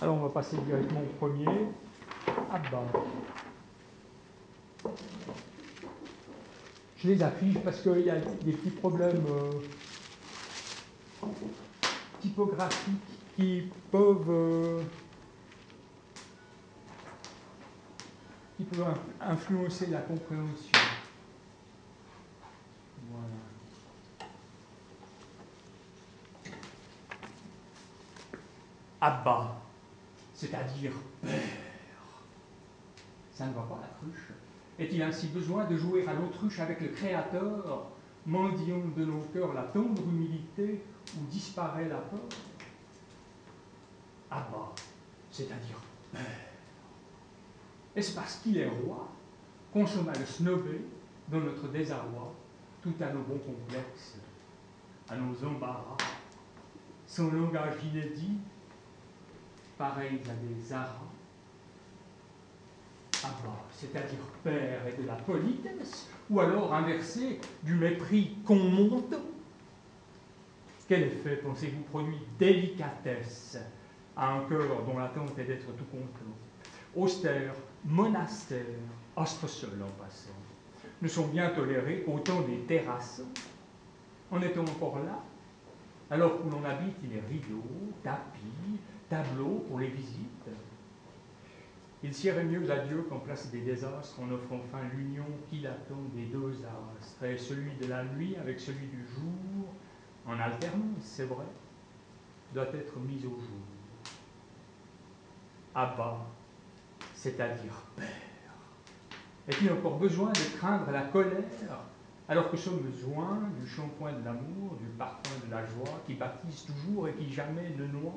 Alors on va passer directement au premier. Abba. Je les affiche parce qu'il y a des petits problèmes euh, typographiques qui peuvent, euh, qui peuvent influencer la compréhension. Voilà. Abba, c'est-à-dire père. Ça ne va pas la cruche. Est-il ainsi besoin de jouer à l'autruche avec le Créateur, mendiant de nos cœurs la tendre humilité où disparaît la peur? Abba, c'est-à-dire père. Est-ce parce qu'il est roi qu'on se le snobé dans notre désarroi, tout à nos bons complexes, à nos embarras, son langage inédit, pareil à des aras c'est-à-dire père et de la politesse, ou alors inversé du mépris qu'on monte. Quel effet pensez-vous produit délicatesse à un cœur dont l'attente est d'être tout complot Austère, monastère, seul en passant, ne sont bien tolérés autant des terrasses. En étant encore là, alors que l'on habite les rideaux, tapis, tableaux pour les visites, il sierait mieux à Dieu qu'en place des désastres, en offrant enfin l'union qu'il attend des deux astres, et celui de la nuit avec celui du jour, en alternance, c'est vrai, doit être mis au jour. Abba, c'est-à-dire Père. Est-il encore besoin de craindre la colère alors que sommes besoin du shampoing de l'amour, du parfum de la joie qui baptise toujours et qui jamais ne noie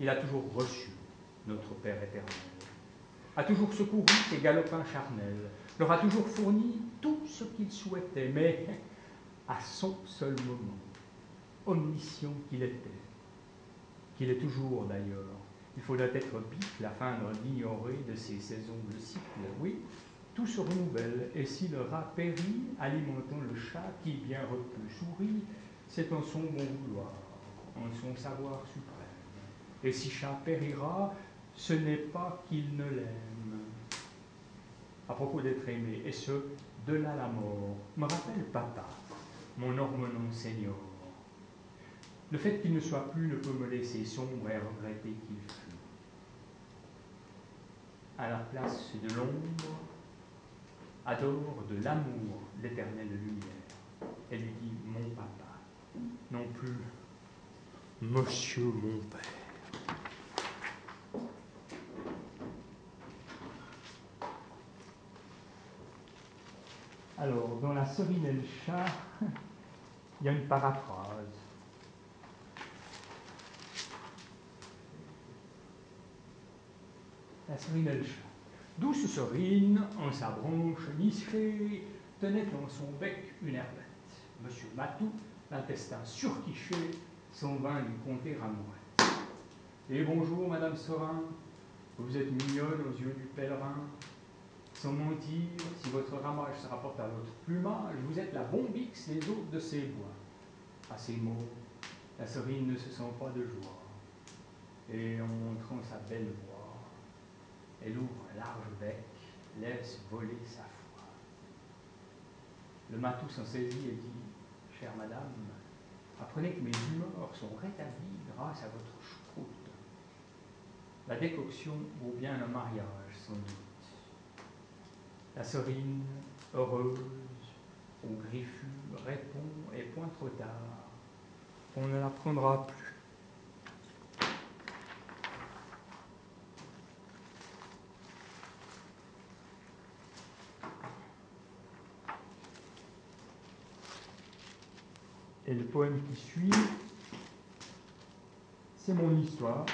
Il a toujours reçu notre Père éternel, a toujours secouru ses galopins charnels, leur a toujours fourni tout ce qu'ils souhaitaient, mais à son seul moment, omniscient qu'il était, qu'il est toujours d'ailleurs. Il faudrait être bicle afin d'ignorer de ses saisons le cycle. Oui, tout se renouvelle, et si le rat périt, alimentant le chat qui bien repus sourit, c'est en son bon vouloir, en son savoir suprême. Et si chat périra, ce n'est pas qu'il ne l'aime. À propos d'être aimé, et ce, de là la mort, me rappelle papa, mon ormenon seigneur. Le fait qu'il ne soit plus ne peut me laisser sombre et regretter qu'il fût. À la place de l'ombre, adore de l'amour l'éternelle lumière. Elle lui dit mon papa, non plus monsieur mon père. Alors, dans la Serine et le chat, il y a une paraphrase. La Serine et le chat. Douce Serine, en sa branche nichée, tenait dans son bec une herbette. Monsieur Matou, l'intestin surquiché, s'en vint lui compter à mouette. Et bonjour, Madame Sorin, vous êtes mignonne aux yeux du pèlerin, sans mentir, si votre ramage se rapporte à votre plumage, vous êtes la bombix des autres de ces bois. À ces mots, la serine ne se sent pas de joie. Et en montrant sa belle voix, elle ouvre un large bec, laisse voler sa foi. Le matou s'en saisit et dit Chère madame, apprenez que mes humeurs sont rétablies grâce à votre choucroute. La décoction vaut bien un mariage, sans doute. La serine, heureuse, au griffu, répond, et point trop tard, on ne la prendra plus. Et le poème qui suit, c'est mon histoire.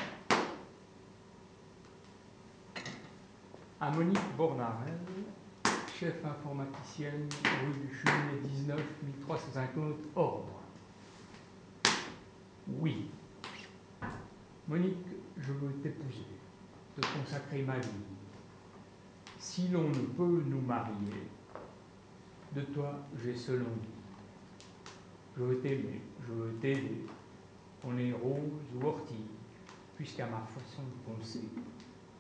À Monique Bornarel, chef informaticienne, rue du Cheminée 19, 1350, Ordre. Oui. Monique, je veux t'épouser, te consacrer ma vie. Si l'on ne peut nous marier, de toi j'ai seul envie. Je veux t'aimer, je veux t'aider. On est rose ou ortie, puisqu'à ma façon de penser,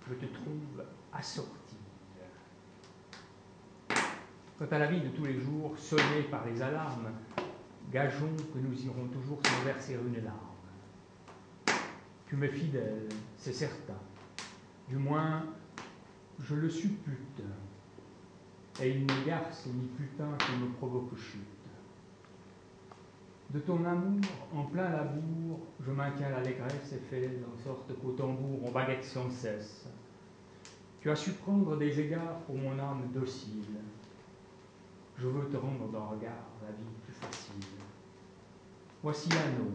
je te trouve assorti. Quant à la vie de tous les jours, sonnée par les alarmes, gageons que nous irons toujours sans verser une larme. Tu m'es fidèle, c'est certain. Du moins, je le suppute. Et il n'est garce ni putain qui me provoque chute. De ton amour, en plein labour, je maintiens l'allégresse et fais en sorte qu'au tambour on baguette sans cesse. Tu as su prendre des égards pour mon âme docile. Je veux te rendre d'un regard la vie plus facile. Voici l'anneau,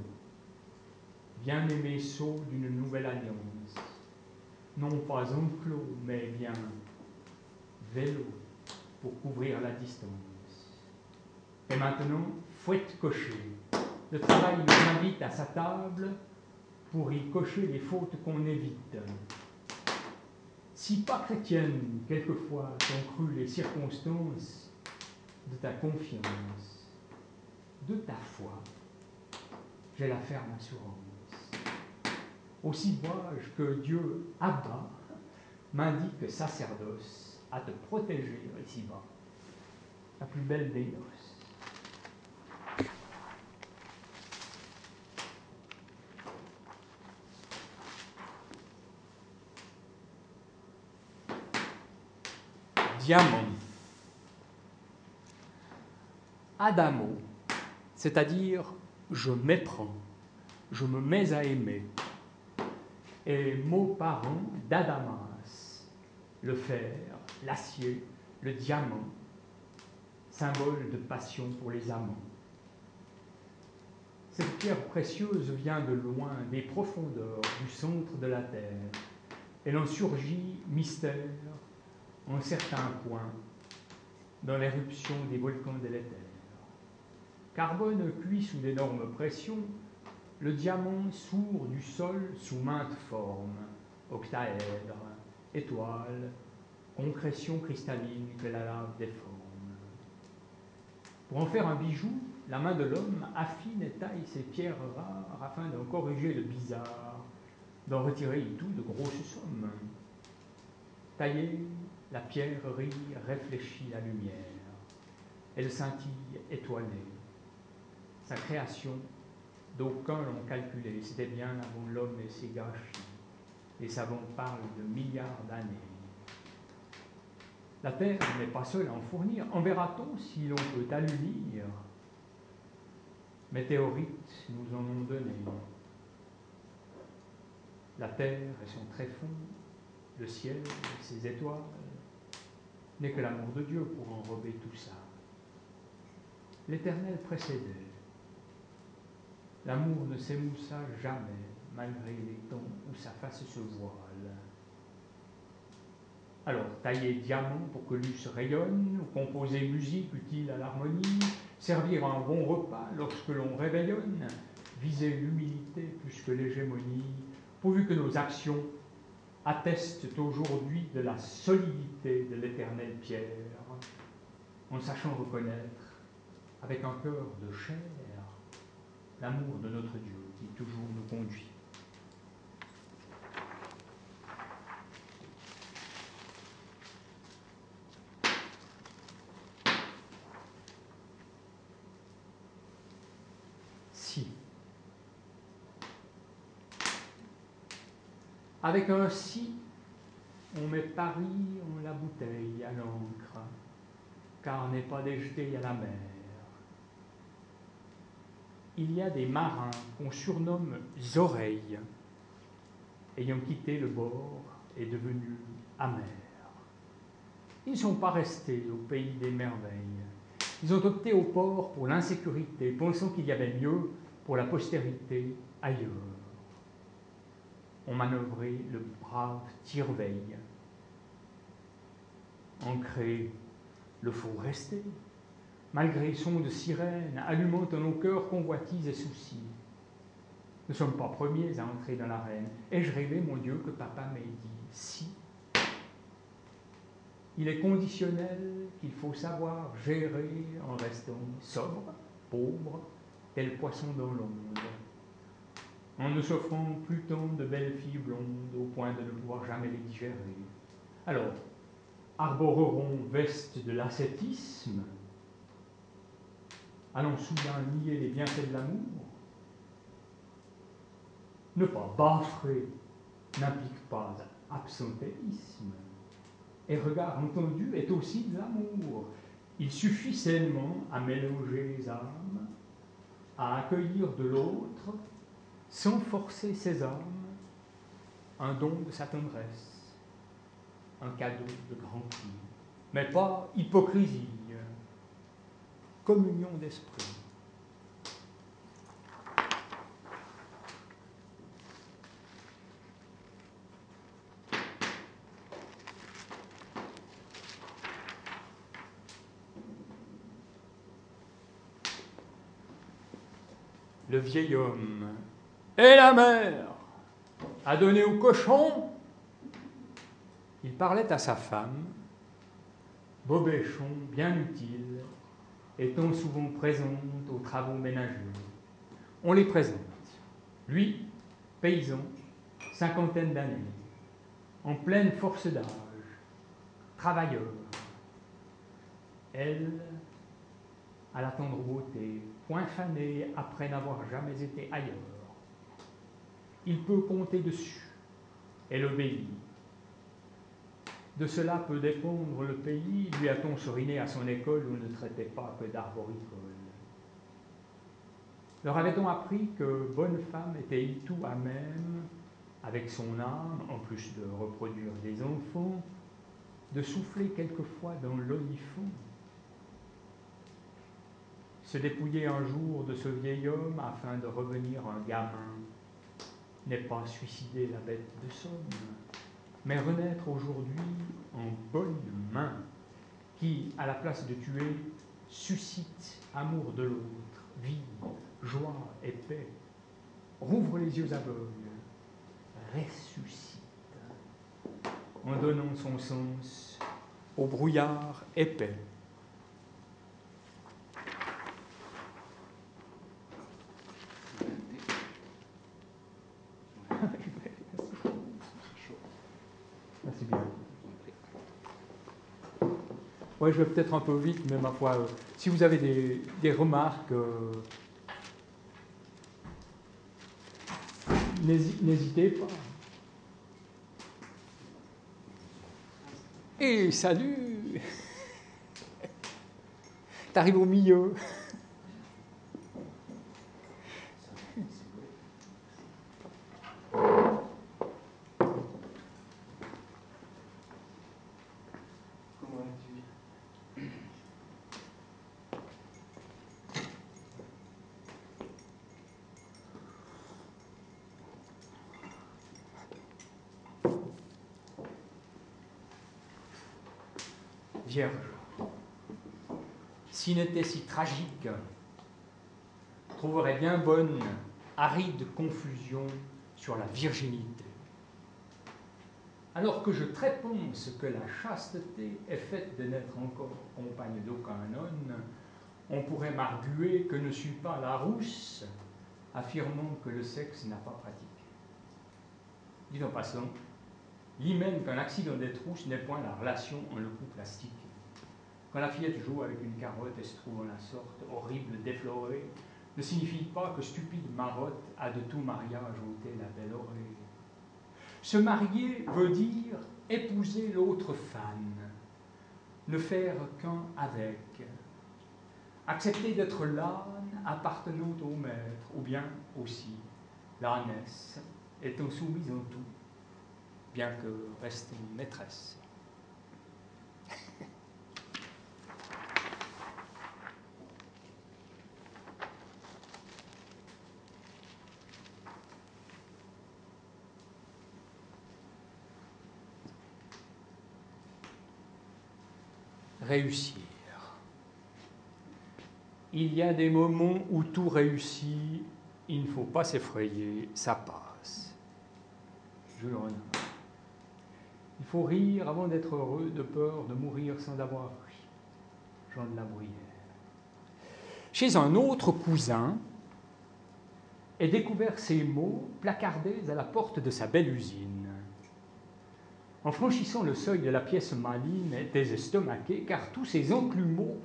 bien-aimé sceau d'une nouvelle alliance. Non pas enclos, mais bien vélo pour couvrir la distance. Et maintenant, fouette cocher. Le travail nous invite à sa table pour y cocher les fautes qu'on évite. Si pas chrétienne, quelquefois, sont crues les circonstances de ta confiance, de ta foi, j'ai la ferme assurance. Aussi vois-je que Dieu, Abba, m'indique sacerdoce à te protéger ici-bas, la plus belle des noces. Diamant. Adamo, c'est-à-dire je m'éprends, je me mets à aimer. Et mot parent d'Adamas, le fer, l'acier, le diamant, symbole de passion pour les amants. Cette pierre précieuse vient de loin, des profondeurs, du centre de la terre. Elle en surgit mystère en certains points dans l'éruption des volcans délétères. Carbone cuit sous d'énormes pressions, le diamant sourd du sol sous maintes formes, octaèdres, étoiles, concrétions cristallines que la lave déforme. Pour en faire un bijou, la main de l'homme affine et taille ces pierres rares afin d'en corriger le bizarre, d'en retirer tout de grosses sommes. Tailler, la pierrerie réfléchit la lumière. Elle scintille étoilée. Sa création, d'aucuns l'ont calculée, c'était bien avant l'homme et ses gâchis. Les savants parlent de milliards d'années. La Terre n'est pas seule à en fournir. En verra-t-on si l'on peut allunir? Météorites nous en ont donné. La Terre et son tréfonds, le ciel, ses étoiles, n'est que l'amour de Dieu pour enrober tout ça. L'Éternel précédait. L'amour ne s'émoussa jamais, malgré les temps où sa face se voile. Alors, tailler diamant pour que l'us rayonne, ou composer musique utile à l'harmonie, servir un bon repas lorsque l'on réveillonne, viser l'humilité plus que l'hégémonie, pourvu que nos actions attestent aujourd'hui de la solidité de l'éternelle pierre, en sachant reconnaître, avec un cœur de chair, l'amour de notre Dieu qui toujours nous conduit. Avec un si, on met Paris en la bouteille à l'encre, car n'est pas déjeté à la mer. Il y a des marins qu'on surnomme oreilles, ayant quitté le bord et devenus amers. Ils ne sont pas restés au pays des merveilles. Ils ont opté au port pour l'insécurité, pensant qu'il y avait mieux pour la postérité ailleurs ont manœuvré le brave tire-veille. Ancré, le faut rester, malgré son de sirène, allumant dans nos cœurs convoitises et soucis. Nous ne sommes pas premiers à entrer dans l'arène. Ai-je rêvé, mon Dieu, que papa m'ait dit si? Il est conditionnel qu'il faut savoir gérer en restant sobre, pauvre, tel poisson dans l'onde. en ne s'offrant plus tant de belles filles blondes au point de ne pouvoir jamais les digérer. Alors, arboreront veste de l'ascétisme, allons soudain nier les bienfaits de l'amour. Ne pas baffrer n'implique pas absentéisme. Et regard entendu est aussi de l'amour. Il suffit seulement à mélanger les âmes, à accueillir de l'autre, sans forcer ses âmes, un don de sa tendresse, un cadeau de grand mais pas hypocrisie, communion d'esprit. le vieil homme et la mère a donné au cochon. Il parlait à sa femme, Bobéchon, bien utile, étant souvent présente aux travaux ménagers. On les présente. Lui, paysan, cinquantaine d'années, en pleine force d'âge, travailleur. Elle, à la tendre beauté, point fané après n'avoir jamais été ailleurs. Il peut compter dessus. Elle obéit. De cela peut dépendre le pays, lui a-t-on seriné à son école où ne traitait pas que d'arboricole. Leur avait-on appris que bonne femme était tout à même, avec son âme, en plus de reproduire des enfants, de souffler quelquefois dans l'olifant? Se dépouiller un jour de ce vieil homme afin de revenir un gamin n'est pas suicider la bête de somme, mais renaître aujourd'hui en bonne main, qui, à la place de tuer, suscite amour de l'autre, vie, joie et paix, rouvre les yeux aveugles, ressuscite, en donnant son sens au brouillard épais je vais peut-être un peu vite, mais ma foi, euh, si vous avez des, remarques, euh, n'hésitez pas. Et salut T'arrives au milieu. N'était si tragique, trouverait bien bonne aride confusion sur la virginité. Alors que je tréponce que la chasteté est faite de n'être encore compagne d'aucun homme, on pourrait m'arguer que ne suis pas la rousse, affirmant que le sexe n'a pas pratiqué. Dit en passant, l'hymen qu'un accident des trousses n'est point la relation en le coup plastique. Quand la fillette joue avec une carotte et se trouve en la sorte horrible déflorée, ne signifie pas que stupide marotte a de tout mariage ôté la belle oreille. Se marier veut dire épouser l'autre femme, ne faire qu'un avec, accepter d'être l'âne appartenant au maître, ou bien aussi l'ânesse étant soumise en tout, bien que restant maîtresse. Réussir. Il y a des moments où tout réussit, il ne faut pas s'effrayer, ça passe. Jules Renard. Il faut rire avant d'être heureux, de peur de mourir sans avoir ri. Jean de la Bruyère. Chez un autre cousin, et découvert ces mots placardés à la porte de sa belle usine. En franchissant le seuil de la pièce maline, était car tous ces enclumeaux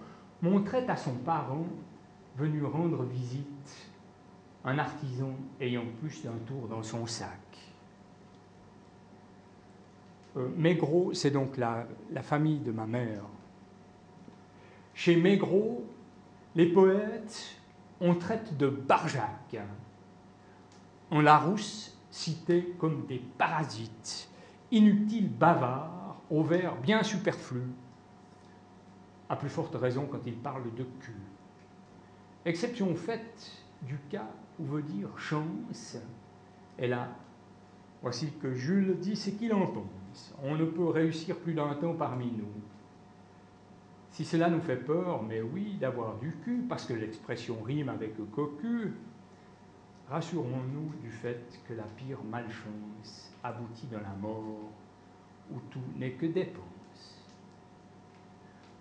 montraient à son parent, venu rendre visite, un artisan ayant plus d'un tour dans son sac. Euh, c'est donc la, la, famille de ma mère. Chez Maigreau, les poètes, on traite de Barjac. En Larousse, cités comme des parasites, inutiles bavards, au vers bien superflu, à plus forte raison quand ils parlent de cul. Exception faite du cas où veut dire chance, et là, voici que Jules dit ce qu'il en pense. On ne peut réussir plus d'un temps parmi nous. Si cela nous fait peur, mais oui, d'avoir du cul, parce que l'expression rime avec cocu, rassurons-nous du fait que la pire malchance aboutit dans la mort, où tout n'est que dépense.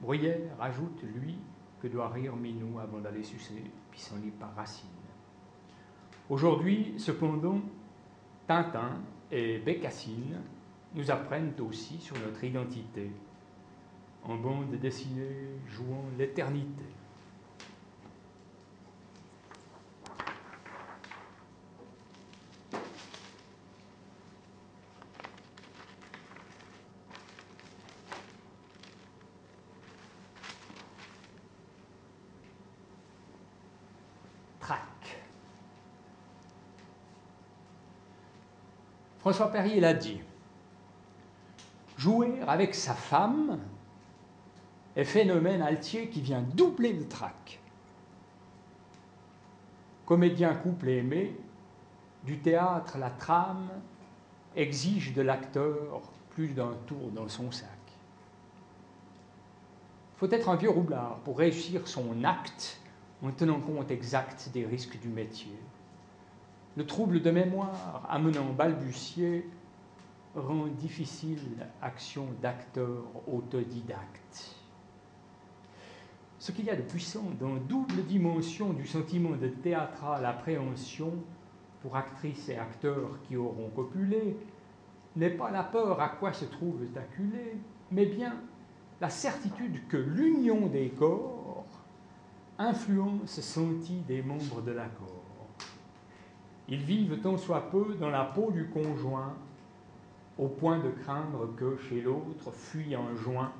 Bruyère ajoute, lui, que doit rire Minou avant d'aller sucer pissenlit par Racine. Aujourd'hui, cependant, Tintin et Bécassine nous apprennent aussi sur notre identité, en bande dessinée jouant l'éternité. François Perrier l'a dit. Jouer avec sa femme est phénomène altier qui vient doubler le trac. Comédien couple aimé, du théâtre la trame exige de l'acteur plus d'un tour dans son sac. Faut être un vieux roublard pour réussir son acte en tenant compte exact des risques du métier. Le trouble de mémoire amenant balbutier rend difficile l'action d'acteur autodidacte. Ce qu'il y a de puissant dans double dimension du sentiment de théâtral appréhension pour actrices et acteurs qui auront copulé n'est pas la peur à quoi se trouvent acculés, mais bien la certitude que l'union des corps influence senti des membres de l'accord. Ils vivent tant soit peu dans la peau du conjoint, au point de craindre que chez l'autre fuit un joint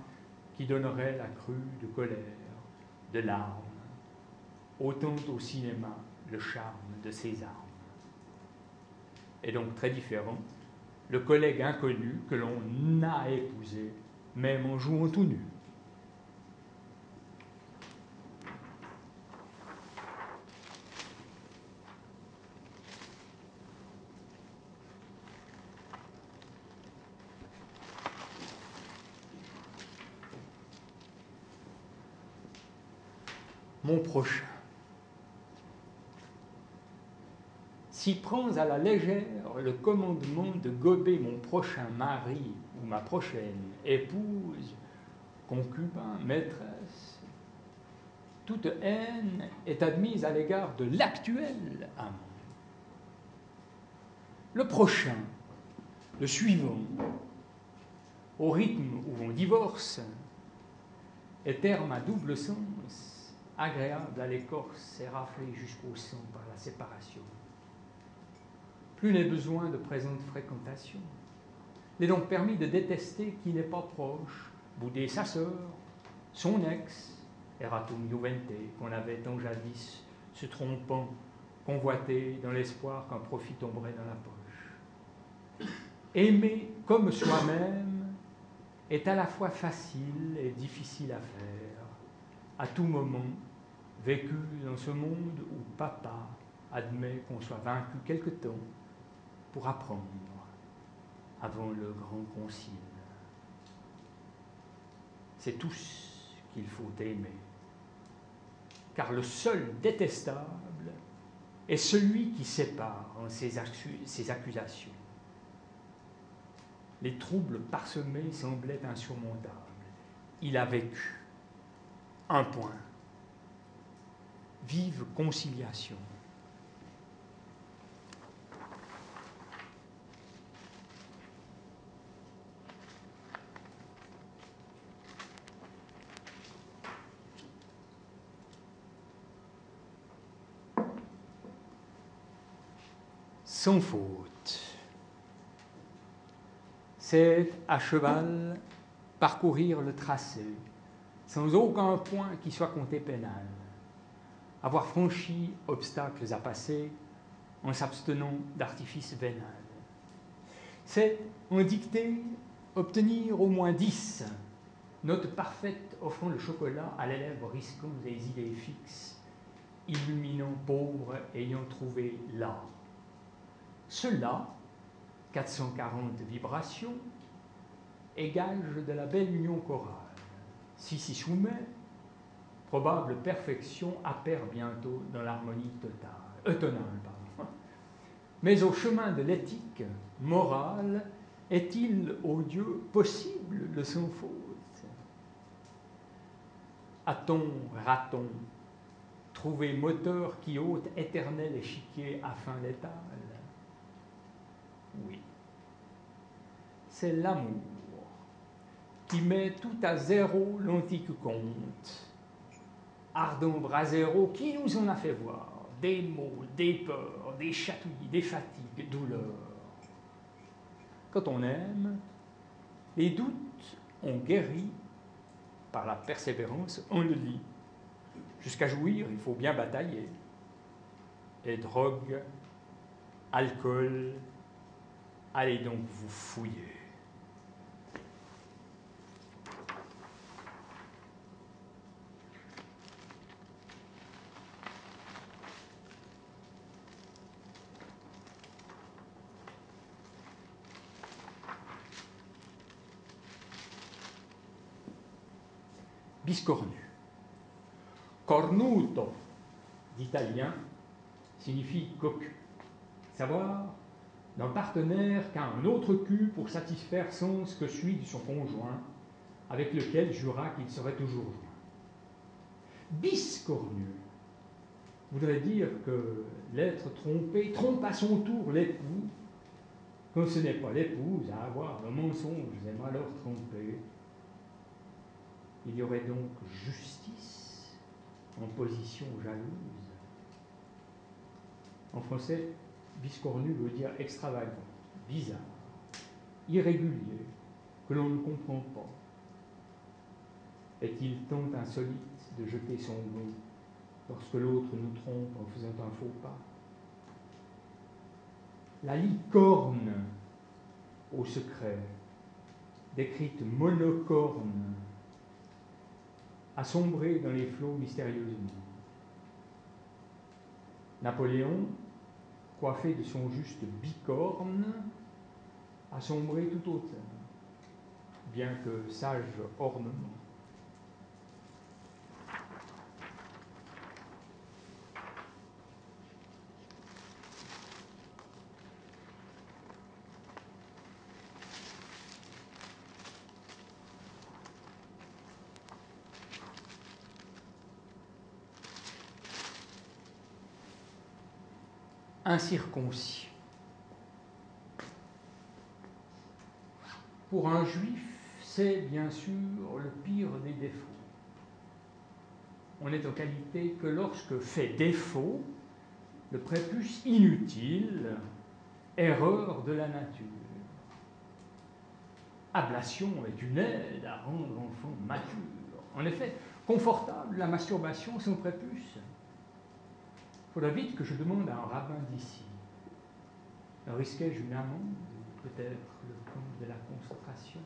qui donnerait la crue de colère, de larmes, autant au cinéma le charme de ses armes. Et donc très différent, le collègue inconnu que l'on a épousé, même en jouant tout nu. Prochain. Si prends à la légère le commandement de gober mon prochain mari ou ma prochaine épouse, concubin, maîtresse, toute haine est admise à l'égard de l'actuel amant. Le prochain, le suivant, au rythme où on divorce, est terme à double sens agréable à l'écorce et raflé jusqu'au sang par la séparation. Plus n'est besoin de présente fréquentation. Il est donc permis de détester qui n'est pas proche, bouder sa sœur, son ex, eratum juvente, qu'on avait tant jadis, se trompant, convoité dans l'espoir qu'un profit tomberait dans la poche. Aimer comme soi-même est à la fois facile et difficile à faire, à tout moment vécu dans ce monde où papa admet qu'on soit vaincu quelque temps pour apprendre avant le grand concile. C'est tous qu'il faut aimer, car le seul détestable est celui qui sépare en ses, ses accusations. Les troubles parsemés semblaient insurmontables. Il a vécu un point. Vive conciliation. sans faute. C'est à cheval parcourir le tracé sans aucun point qui soit compté pénal, avoir franchi obstacles à passer en s'abstenant d'artifices vénal. C'est en dicter obtenir au moins dix notes parfaites offrant le chocolat à l'élève risquant des idées fixes, illuminant pauvre ayant trouvé là. Cela, 440 vibrations, est gage de la belle union chorale. Si s'y soumet, probable perfection appert bientôt dans l'harmonie totale, autonome. Pardon. Mais au chemin de l'éthique morale, est-il au Dieu possible le sans faute? A-t-on, raton, trouvé moteur qui ôte éternel échiquier afin l'étal Oui. C'est l'amour qui met tout à zéro l'antique conte. Ardent brasero, qui nous en a fait voir des maux, des peurs, des chatouilles, des fatigues, douleurs. Quand on aime, les doutes ont guéri par la persévérance, on le lit. Jusqu'à jouir, il faut bien batailler. Et drogue, alcool, allez donc vous fouiller. biscornu. Cornuto, d'italien, signifie cocu. Savoir d'un partenaire qu'a un autre cul pour satisfaire sens que celui de son conjoint, avec lequel jura qu'il serait toujours joint. Biscornu voudrait dire que l'être trompé trompe à son tour l'époux, quand ce n'est pas l'épouse à avoir le mensonge et malheur trompé, il y aurait donc justice en position jalouse. En français, biscornu veut dire extravagant, bizarre, irrégulier, que l'on ne comprend pas. Est-il tant insolite de jeter son nom lorsque l'autre nous trompe en faisant un faux pas? La licorne au secret, décrite monocorne, a sombré dans les flots mystérieusement. Napoléon, coiffé de son juste bicorne, a sombré tout autant, bien que sage ornement. Incirconcis. Pour un juif, c'est bien sûr le pire des défauts. On n'est en qualité que lorsque fait défaut le prépuce inutile, erreur de la nature. Ablation est une aide à rendre l'enfant mature. En effet, confortable la masturbation sans prépuce faudra vite que je demande à un rabbin d'ici. Risquais-je une amende peut-être le compte de la concentration?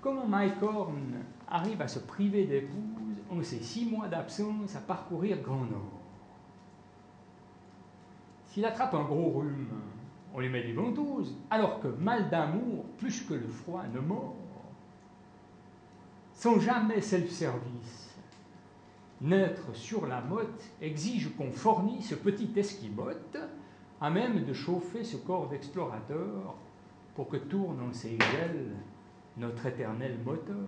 Comment Mike Horn arrive à se priver d'épouse en ses six mois d'absence à parcourir Grand Nord? S'il attrape un gros rhume, on lui met des ventouses, alors que mal d'amour, plus que le froid, ne mord. Sans jamais self-service, naître sur la motte exige qu'on fournisse ce petit esquimote à même de chauffer ce corps d'explorateur pour que tourne en ses gels notre éternel moteur.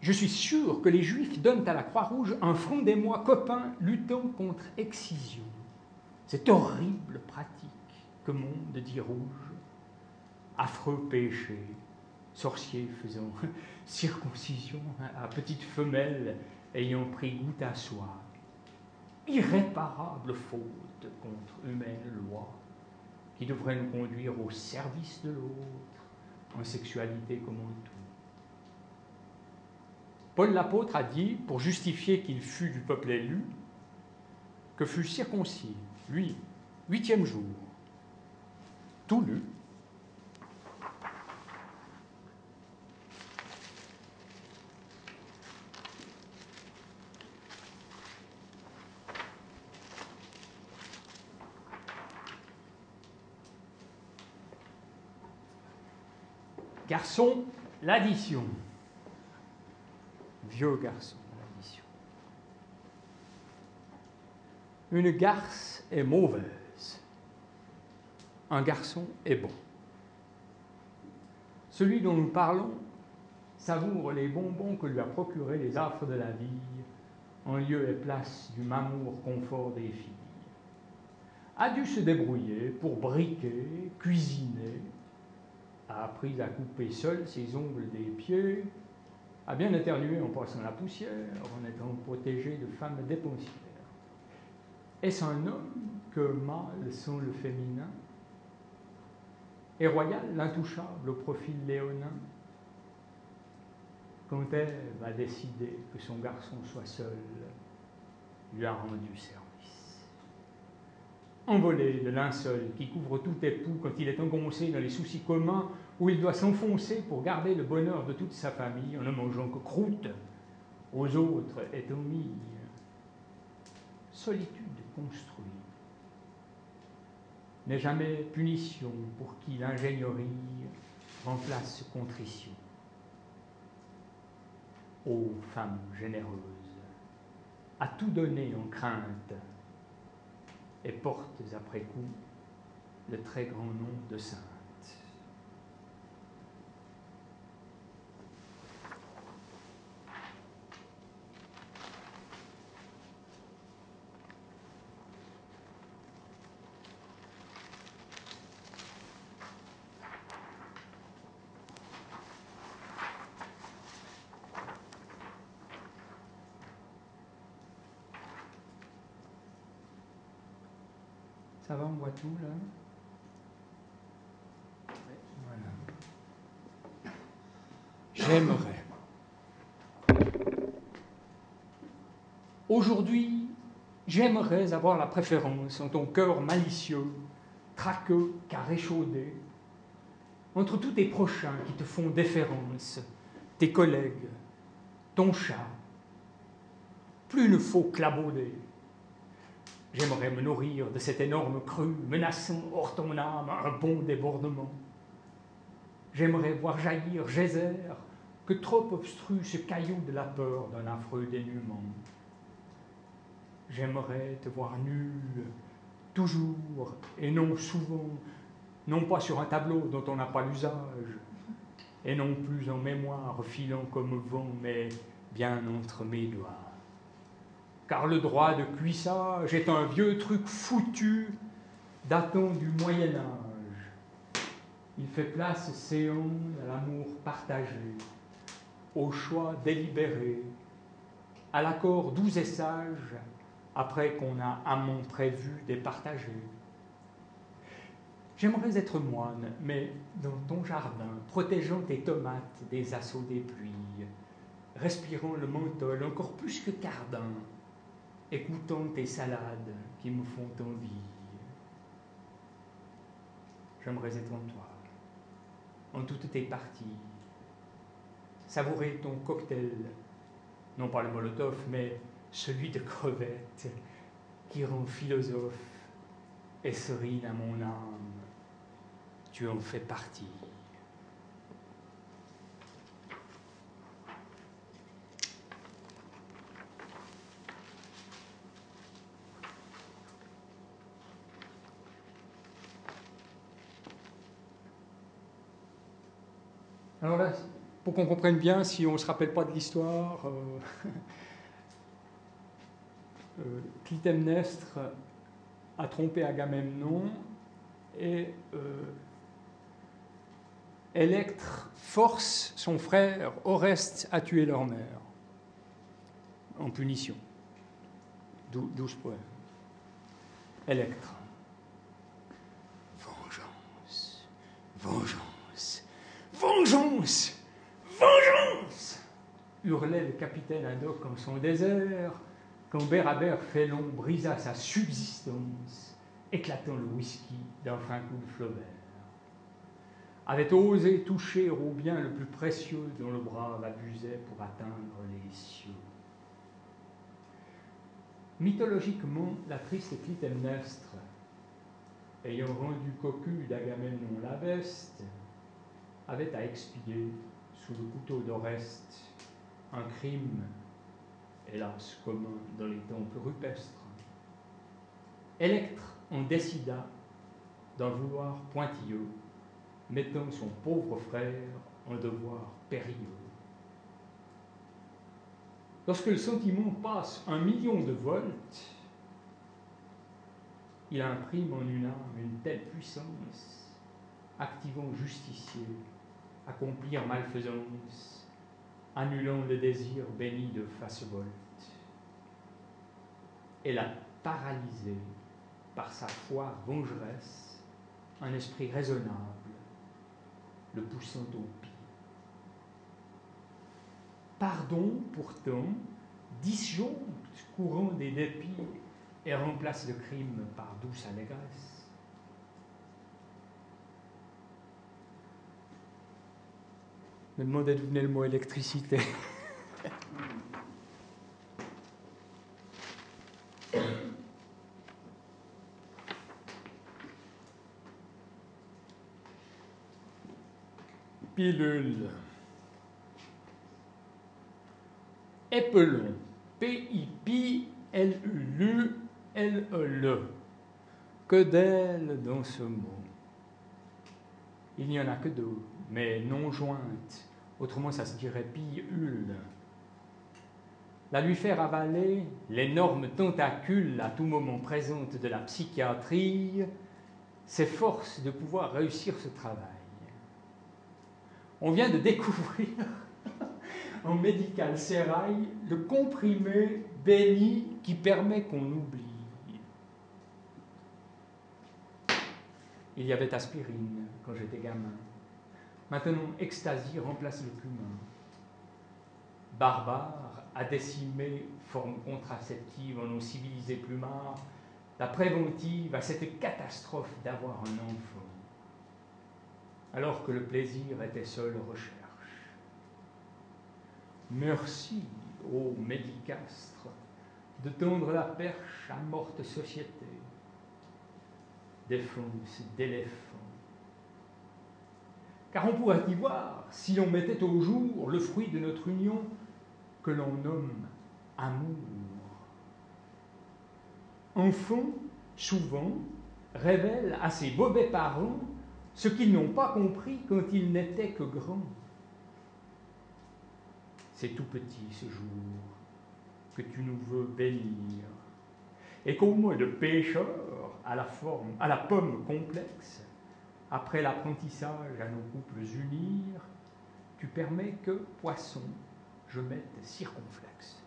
Je suis sûr que les Juifs donnent à la Croix-Rouge un front des mois copains luttant contre excision. Cette horrible pratique que monde dit rouge, affreux péché, sorcier faisant circoncision à petite femelle ayant pris goût à soi. irréparable faute contre humaine loi qui devrait nous conduire au service de l'autre, en sexualité comme en tout. Paul l'apôtre a dit, pour justifier qu'il fût du peuple élu, que fut circoncis, lui, huitième jour, tout nu, Garçon, l'addition. Vieux garçon, l'addition. Une garce est mauvaise. Un garçon est bon. Celui dont nous parlons savoure les bonbons que lui a procurés les affres de la vie en lieu et place du mamour confort des filles. A dû se débrouiller pour briquer, cuisiner, a appris à couper seul ses ongles des pieds, a bien éternué en passant la poussière, en étant protégé de femmes dépensières. Est-ce un homme que mâles sont le féminin? Et royal, l'intouchable au profil léonin? Quand Ève a décidé que son garçon soit seul, lui a rendu service envolé le linceul qui couvre tout époux quand il est engoncé dans les soucis communs où il doit s'enfoncer pour garder le bonheur de toute sa famille en ne mangeant que croûte, aux autres est omis. Solitude construit n'est jamais punition pour qui l'ingénierie remplace contrition. Ô femme généreuse, à tout donner en crainte, et portes après coup le très grand nom de sainte. Ça va, on voit tout là Voilà. J'aimerais. Aujourd'hui, j'aimerais avoir la préférence en ton cœur malicieux, traqueux, car échaudé, entre tous tes prochains qui te font déférence, tes collègues, ton chat. Plus ne faut clabauder, J'aimerais me nourrir de cet énorme cru menaçant hors ton âme un bon débordement. J'aimerais voir jaillir Gézer que trop obstrue ce caillou de la peur d'un affreux dénuement. J'aimerais te voir nu, toujours et non souvent, non pas sur un tableau dont on n'a pas l'usage, et non plus en mémoire filant comme vent, mais bien entre mes doigts car le droit de cuissage est un vieux truc foutu datant du Moyen Âge. Il fait place séant à l'amour partagé, au choix délibéré, à l'accord doux et sage, après qu'on a amont prévu départagé. J'aimerais être moine, mais dans ton jardin, protégeant tes tomates des assauts des pluies, respirant le menthol encore plus que Cardin, écoutant tes salades qui me font envie. J'aimerais être en toi, en toutes tes parties, savourer ton cocktail, non pas le molotov, mais celui de crevettes qui rend philosophe et serine à mon âme. Tu en fais partie. Alors là, pour qu'on comprenne bien, si on ne se rappelle pas de l'histoire, euh, euh, Clytemnestre a trompé Agamemnon et euh, Électre force son frère Oreste à tuer leur mère en punition. 12 points. Electra. Vengeance, vengeance, vengeance, vengeance hurlait le capitaine Haddock en son désert, quand Bérabère Félon brisa sa subsistance, éclatant le whisky d'un fin coup de Flaubert. Avait osé toucher au bien le plus précieux dont le bras abusait pour atteindre les cieux. Mythologiquement, la triste Clytemnestre, ayant rendu cocu d'Agamemnon la veste, avait à expier sous le couteau d'Oreste un crime, hélas commun dans les temples rupestres. Électre en décida d'un vouloir pointilleux, mettant son pauvre frère en devoir périlleux. Lorsque le sentiment passe un million de volts, il imprime en une âme une telle puissance, activant justicier, accomplir malfaisance, annulant le désir béni de face-volte. Elle a paralysé par sa foi vengeresse un esprit raisonnable, le poussant au pire. Pardon, pourtant, disjoncte courant des dépits et remplace le crime par douce allégresse. Me demandais d'où venait le mot électricité. Pilule. Épelon. P-I-P-L-U-L-E-L. Que d'elle dans ce mot. Il n'y en a que deux, mais non jointes Autrement, ça se dirait pille-hule. La lui faire avaler l'énorme tentacule à tout moment présente de la psychiatrie s'efforce de pouvoir réussir ce travail. On vient de découvrir en médical sérail le comprimé béni qui permet qu'on oublie. Il y avait aspirine quand j'étais gamin. Maintenant, extasie remplace le cumin. Barbare a décimé, forme contraceptive en nos civilisés plumards, la préventive à cette catastrophe d'avoir un enfant, alors que le plaisir était seule recherche. Merci, ô médicastre, de tendre la perche à morte société, défense d'éléphants car on pourrait y voir, si l'on mettait au jour le fruit de notre union que l'on nomme amour. Enfants, souvent, révèlent à ses mauvais parents ce qu'ils n'ont pas compris quand ils n'étaient que grands. C'est tout petit ce jour que tu nous veux bénir, et qu'au moins de pécheur à la forme, à la pomme complexe, après l'apprentissage à nos couples unir, tu permets que, poisson, je mette circonflexe.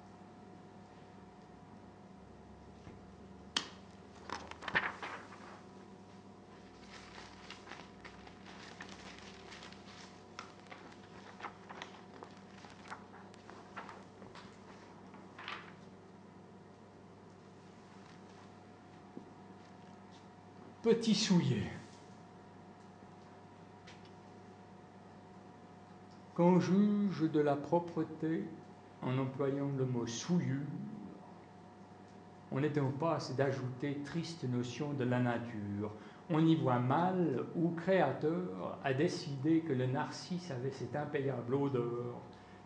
Petit souillé. Qu'on juge de la propreté en employant le mot souillure, on est en passe d'ajouter triste notion de la nature. On y voit mal où créateur a décidé que le narcisse avait cette impayable odeur,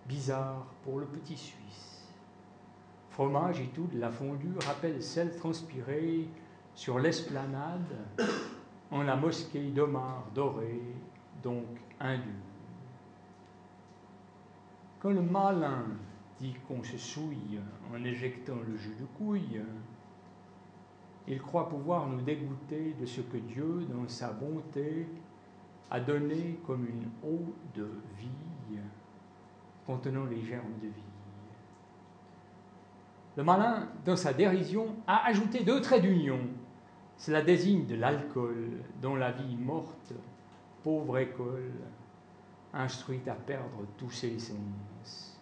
bizarre pour le petit Suisse. Fromage et tout de la fondue rappelle celle transpirée sur l'esplanade en la mosquée d'Omar doré, donc indue. Quand le malin dit qu'on se souille en éjectant le jus de couille, il croit pouvoir nous dégoûter de ce que Dieu, dans sa bonté, a donné comme une eau de vie contenant les germes de vie. Le malin, dans sa dérision, a ajouté deux traits d'union. Cela désigne de l'alcool, dont la vie morte, pauvre école, instruite à perdre tous ses sens,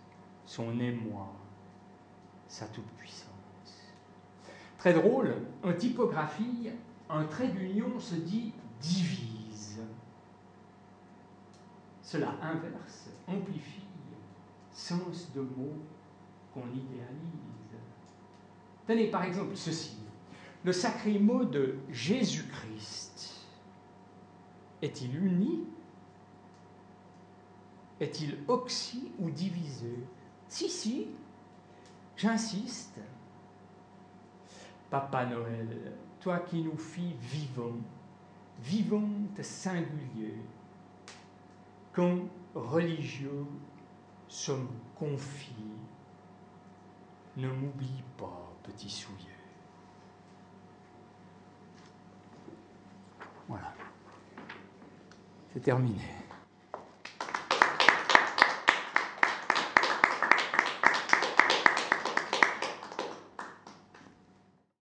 son émoi, sa toute-puissance. Très drôle, en typographie, un trait d'union se dit divise. Cela inverse, amplifie, sens de mots qu'on idéalise. Tenez par exemple ceci. Le sacré mot de Jésus-Christ est-il uni Est-il oxy ou divisé Si, si, j'insiste. Papa Noël, toi qui nous fis vivants, vivants singuliers, quand religieux sommes confiés, ne m'oublie pas, petit soulier. Voilà. C'est terminé.